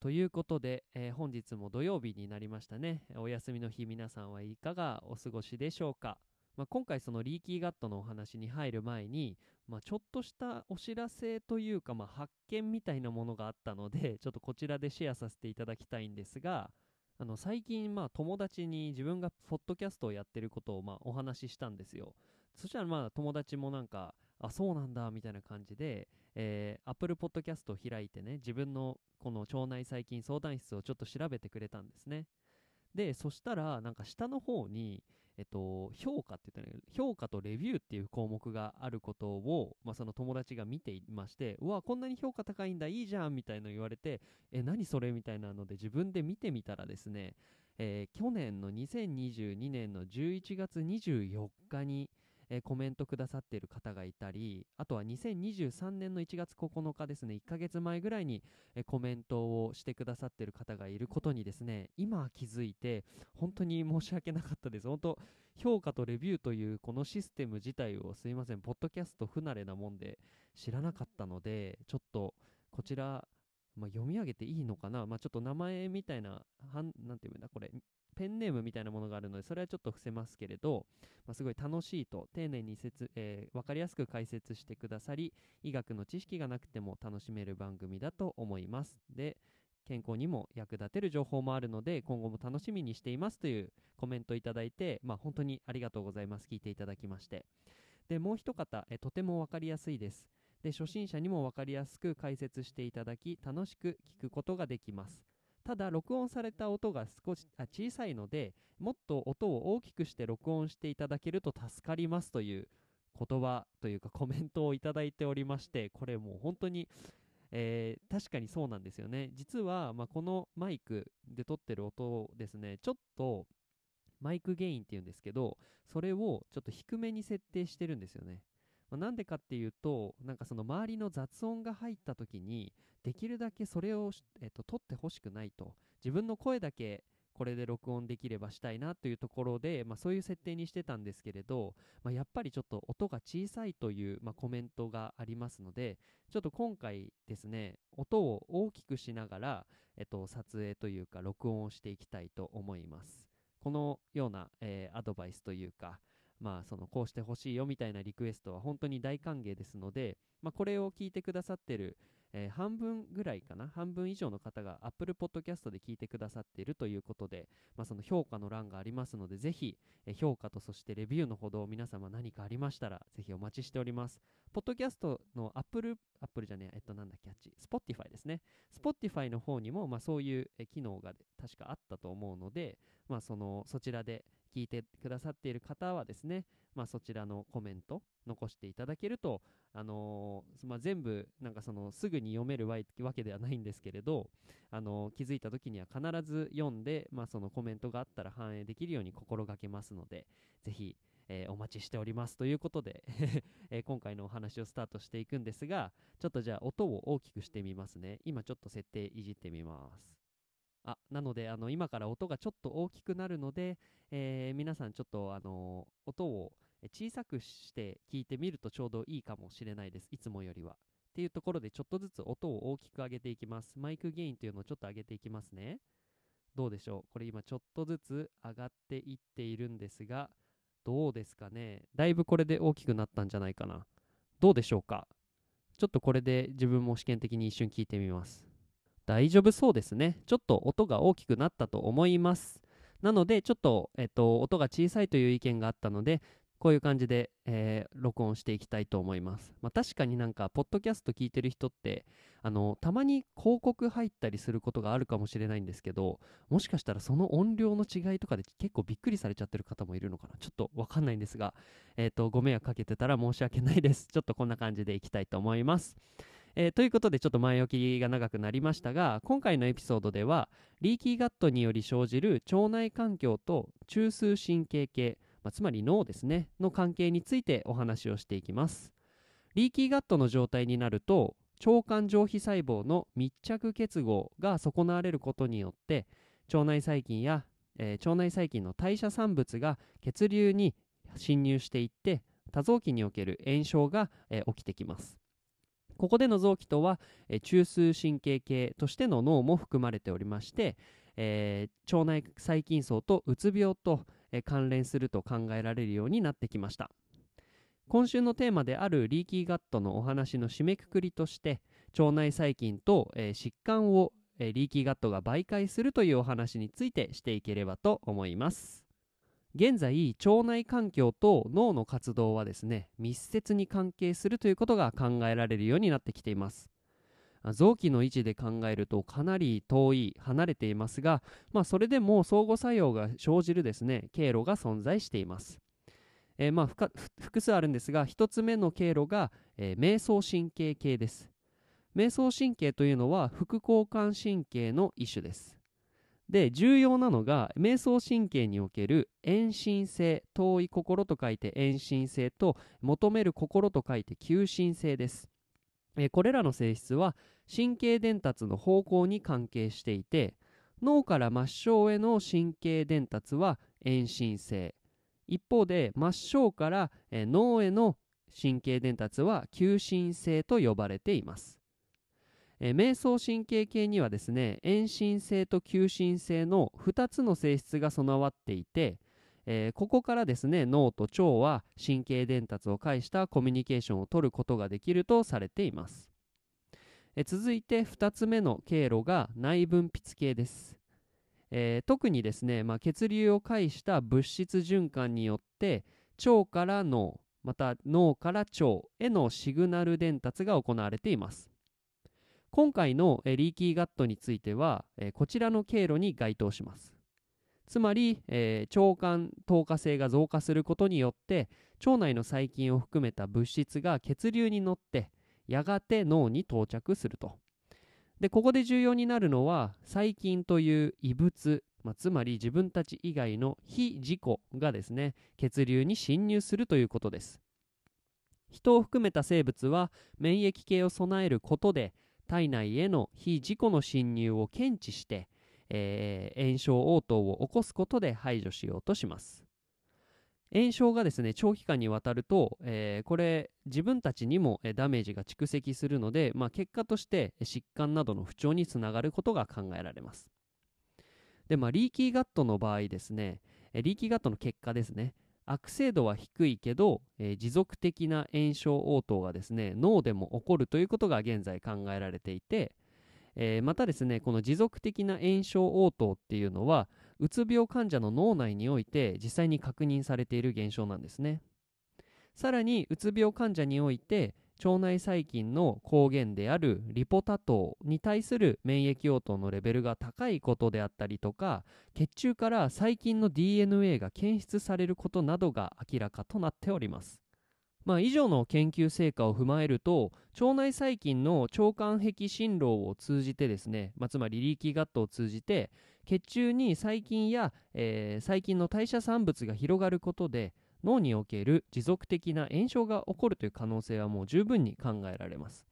ということで、えー本日も土曜日になりましたね。お休みの日皆さんはいかがお過ごしでしょうか。まあ、今回そのリーキーガットのお話に入る前に、まあ、ちょっとしたお知らせというか、まあ、発見みたいなものがあったので ちょっとこちらでシェアさせていただきたいんですがあの最近友達に自分がポッドキャストをやってることをまあお話ししたんですよ。そしたら友達もなんかあそうなんだみたいな感じで、えー、Apple Podcast を開いてね自分のこの腸内細菌相談室をちょっと調べてくれたんですね。でそしたらなんか下の方にえっと、評価って言ったら、ね、評価とレビューっていう項目があることを、まあ、その友達が見ていまして、うわ、こんなに評価高いんだ、いいじゃんみたいの言われて、え、何それみたいなので自分で見てみたらですね、えー去年の2022年の11月24日に、えーコメントくださっている方がいたり、あとは2023年の1月9日ですね、1ヶ月前ぐらいに、えーコメントをしてくださっている方がいることにですね、今気づいて、本当に申し訳なかったです。本当評価とレビューというこのシステム自体をすいません、ポッドキャスト不慣れなもんで知らなかったので、ちょっとこちら、まあ、読み上げていいのかな、まあ、ちょっと名前みたいな、はんなんていうんだ、これ、ペンネームみたいなものがあるので、それはちょっと伏せますけれど、まあ、すごい楽しいと、丁寧に説、えー、分かりやすく解説してくださり、医学の知識がなくても楽しめる番組だと思います。で、健康にも役立てる情報もあるので、今後も楽しみにしていますというコメントいただいて、まあ、本当にありがとうございます。聞いていただきまして。で、もう一方、えとてもわかりやすいです。で、初心者にもわかりやすく解説していただき、楽しく聞くことができます。ただ、録音された音が少しあ小さいので、もっと音を大きくして録音していただけると助かりますという言葉というかコメントをいただいておりまして、これもう本当にえー確かにそうなんですよね。実は、まあ、このマイクで撮ってる音をですね、ちょっとマイクゲインっていうんですけど、それをちょっと低めに設定してるんですよね。まなんでかっていうと、なんかその周りの雑音が入った時に、できるだけそれを、えっと取ってほしくないと。自分の声だけこれで録音できればしたいなというところで、まあ、そういう設定にしてたんですけれど、まあ、やっぱりちょっと音が小さいという、まあ、コメントがありますので、ちょっと今回ですね、音を大きくしながら、えっと、撮影というか、録音をしていきたいと思います。このような、えーアドバイスというか、まあ、そのこうしてほしいよみたいなリクエストは本当に大歓迎ですので、まあ、これを聞いてくださってる、えー半分ぐらいかな、半分以上の方が Apple Podcast で聞いてくださっているということで、まあ、その評価の欄がありますので、ぜひ、えー評価とそしてレビューのほど皆様何かありましたら、ぜひお待ちしております。ポッドキャストの Apple、Apple じゃねえ、えっと、なんだっけ、あっち、Spotify ですね。Spotify の方にも、まあ、そういう機能が確かあったと思うので、まあ、その、そちらで聞いてくださっている方はですね、まあ、そちらのコメント残していただけると、あのーまあ、全部なんかそのすぐに読めるわけではないんですけれど、あのー気づいた時には必ず読んで、まあ、そのコメントがあったら反映できるように心がけますのでぜひ、えーお待ちしておりますということで、え今回のお話をスタートしていくんですがちょっとじゃあ音を大きくしてみますね。今ちょっと設定いじってみます。あなのであの今から音がちょっと大きくなるので、え皆さんちょっとあの音を小さくして聞いてみるとちょうどいいかもしれないです。いつもよりは。っていうところでちょっとずつ音を大きく上げていきます。マイクゲインというのをちょっと上げていきますね。どうでしょう？これ今ちょっとずつ上がっていっているんですが、どうですかね？だいぶこれで大きくなったんじゃないかな。どうでしょうか？ちょっとこれで自分も試験的に一瞬聞いてみます。大丈夫そうですね。ちょっと音が大きくなったと思います。なので、ちょっと、えっと、音が小さいという意見があったので、こういう感じで、えー録音していきたいと思います。まあ、確かになんか、ポッドキャスト聞いてる人って、あの、たまに広告入ったりすることがあるかもしれないんですけど、もしかしたらその音量の違いとかで結構びっくりされちゃってる方もいるのかなちょっとわかんないんですが、えっ、と、ご迷惑かけてたら申し訳ないです。ちょっとこんな感じでいきたいと思います。えーということでちょっと前置きが長くなりましたが今回のエピソードではリーキーガットにより生じる腸内環境と中枢神経系、まあ、つまり脳ですねの関係についてお話をしていきます。リーキーガットの状態になると腸管上皮細胞の密着結合が損なわれることによって腸内細菌や、えー腸内細菌の代謝産物が血流に侵入していって多臓器における炎症が、えー起きてきます。ここでの臓器とは、えー中枢神経系としての脳も含まれておりまして、えー腸内細菌層とうつ病と、え関連すると考えられるようになってきました。今週のテーマであるリーキーガットのお話の締めくくりとして腸内細菌と、えー疾患を、えーリーキーガットが媒介するというお話についてしていければと思います。現在腸内環境と脳の活動はですね密接に関係するということが考えられるようになってきています。臓器の位置で考えるとかなり遠い離れていますが、まあ、それでも相互作用が生じるですね経路が存在しています。えーまあ、複数あるんですが1つ目の経路が、えー迷走神経系です。迷走神経というのは副交感神経の一種です。で重要なのが迷走神経における遠心性遠い心と書いて遠心性と求める心と書いて求心性です。えこれらの性質は神経伝達の方向に関係していて脳から末梢への神経伝達は遠心性。一方で末梢から、え脳への神経伝達は求心性と呼ばれています、えー迷走神経系にはですね遠心性と求心性の2つの性質が備わっていて、えーここからですね脳と腸は神経伝達を介したコミュニケーションを取ることができるとされています、えー続いて2つ目の経路が内分泌系です。えー特にですね、まあ、血流を介した物質循環によって腸から脳また脳から腸へのシグナル伝達が行われています。今回の、リーキーガットについては、こちらの経路に該当します。つまり、えー腸管透過性が増加することによって腸内の細菌を含めた物質が血流に乗ってやがて脳に到着すると。でここで重要になるのは細菌という異物、まあ、つまり自分たち以外の非自己がですね血流に侵入するということです。人を含めた生物は免疫系を備えることで体内への非自己の侵入を検知して、えー炎症応答を起こすことで排除しようとします。炎症がですね長期間にわたると、えーこれ自分たちにもダメージが蓄積するので、まあ、結果として疾患などの不調につながることが考えられます。で、まあ、リーキーガットの場合ですねリーキーガットの結果ですね悪性度は低いけど、えー持続的な炎症応答がですね脳でも起こるということが現在考えられていて、えーまたですねこの持続的な炎症応答っていうのはうつ病患者の脳内において実際に確認されている現象なんですね。さらにうつ病患者において腸内細菌の抗原であるリポタ糖に対する免疫応答のレベルが高いことであったりとか血中から細菌の DNA が検出されることなどが明らかとなっております。まあ、以上の研究成果を踏まえると腸内細菌の腸管壁振動を通じてですね、まあ、つまりリーキーガットを通じて血中に細菌や、えー細菌の代謝産物が広がることで脳における持続的な炎症が起こるという可能性はもう十分に考えられます。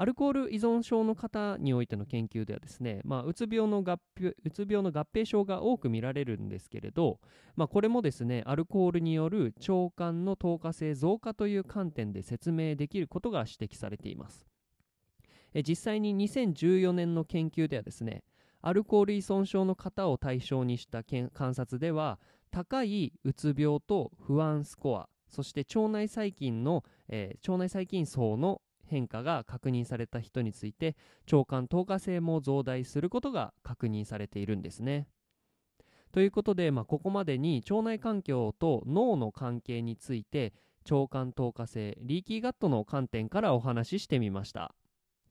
アルコール依存症の方においての研究ではですね、まあ、うつ病の合併うつ病の合併症が多く見られるんですけれど、まあ、これもですねアルコールによる腸管の透過性増加という観点で説明できることが指摘されています。え実際に2014年の研究ではですねアルコール依存症の方を対象にした観察では高いうつ病と不安スコアそして腸内細菌の、えー腸内細菌層の変化が確認された人について腸管透過性も増大することが確認されているんですね。ということで、まあ、ここまでに腸内環境と脳の関係について腸管透過性リーキーガットの観点からお話ししてみました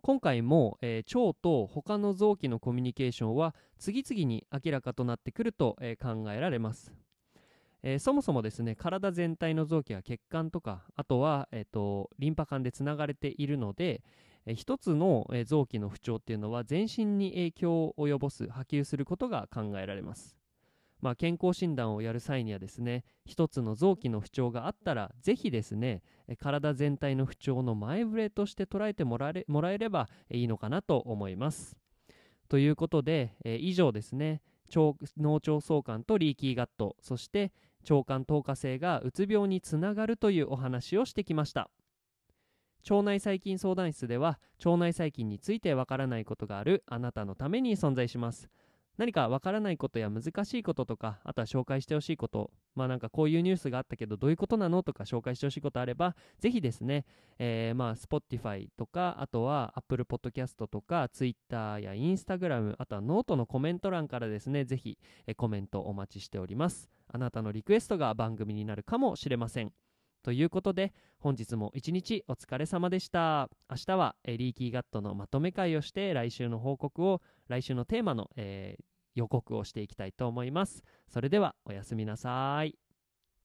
今回も、えー腸と他の臓器のコミュニケーションは次々に明らかとなってくると、えー考えられますえーそもそもですね体全体の臓器は血管とかあとは、えー、とリンパ管でつながれているので、え一つの、え臓器の不調っていうのは全身に影響を及ぼす波及することが考えられます。まあ、健康診断をやる際にはですね一つの臓器の不調があったらぜひですね体全体の不調の前触れとして捉えてもらえもらえればいいのかなと思います。ということで、え以上ですね。腸脳腸相関とリーキーガット。そして腸管透過性がうつ病につながるというお話をしてきました。腸内細菌相談室では腸内細菌についてわからないことがあるあなたのために存在します何かわからないことや難しいこととかあとは紹介してほしいこと。まあなんかこういうニュースがあったけどどういうことなのとか紹介してほしいことあればぜひですね、えー、まあ Spotify とかあとは Apple Podcast とか Twitter や Instagram あとはノートのコメント欄からですねぜひ、えコメントお待ちしております。あなたのリクエストが番組になるかもしれません。ということで本日も一日お疲れ様でした。明日は leaky gut のまとめ回をして来週の報告を来週のテーマの、えー、予告をしていきたいと思います。それではおやすみなさい。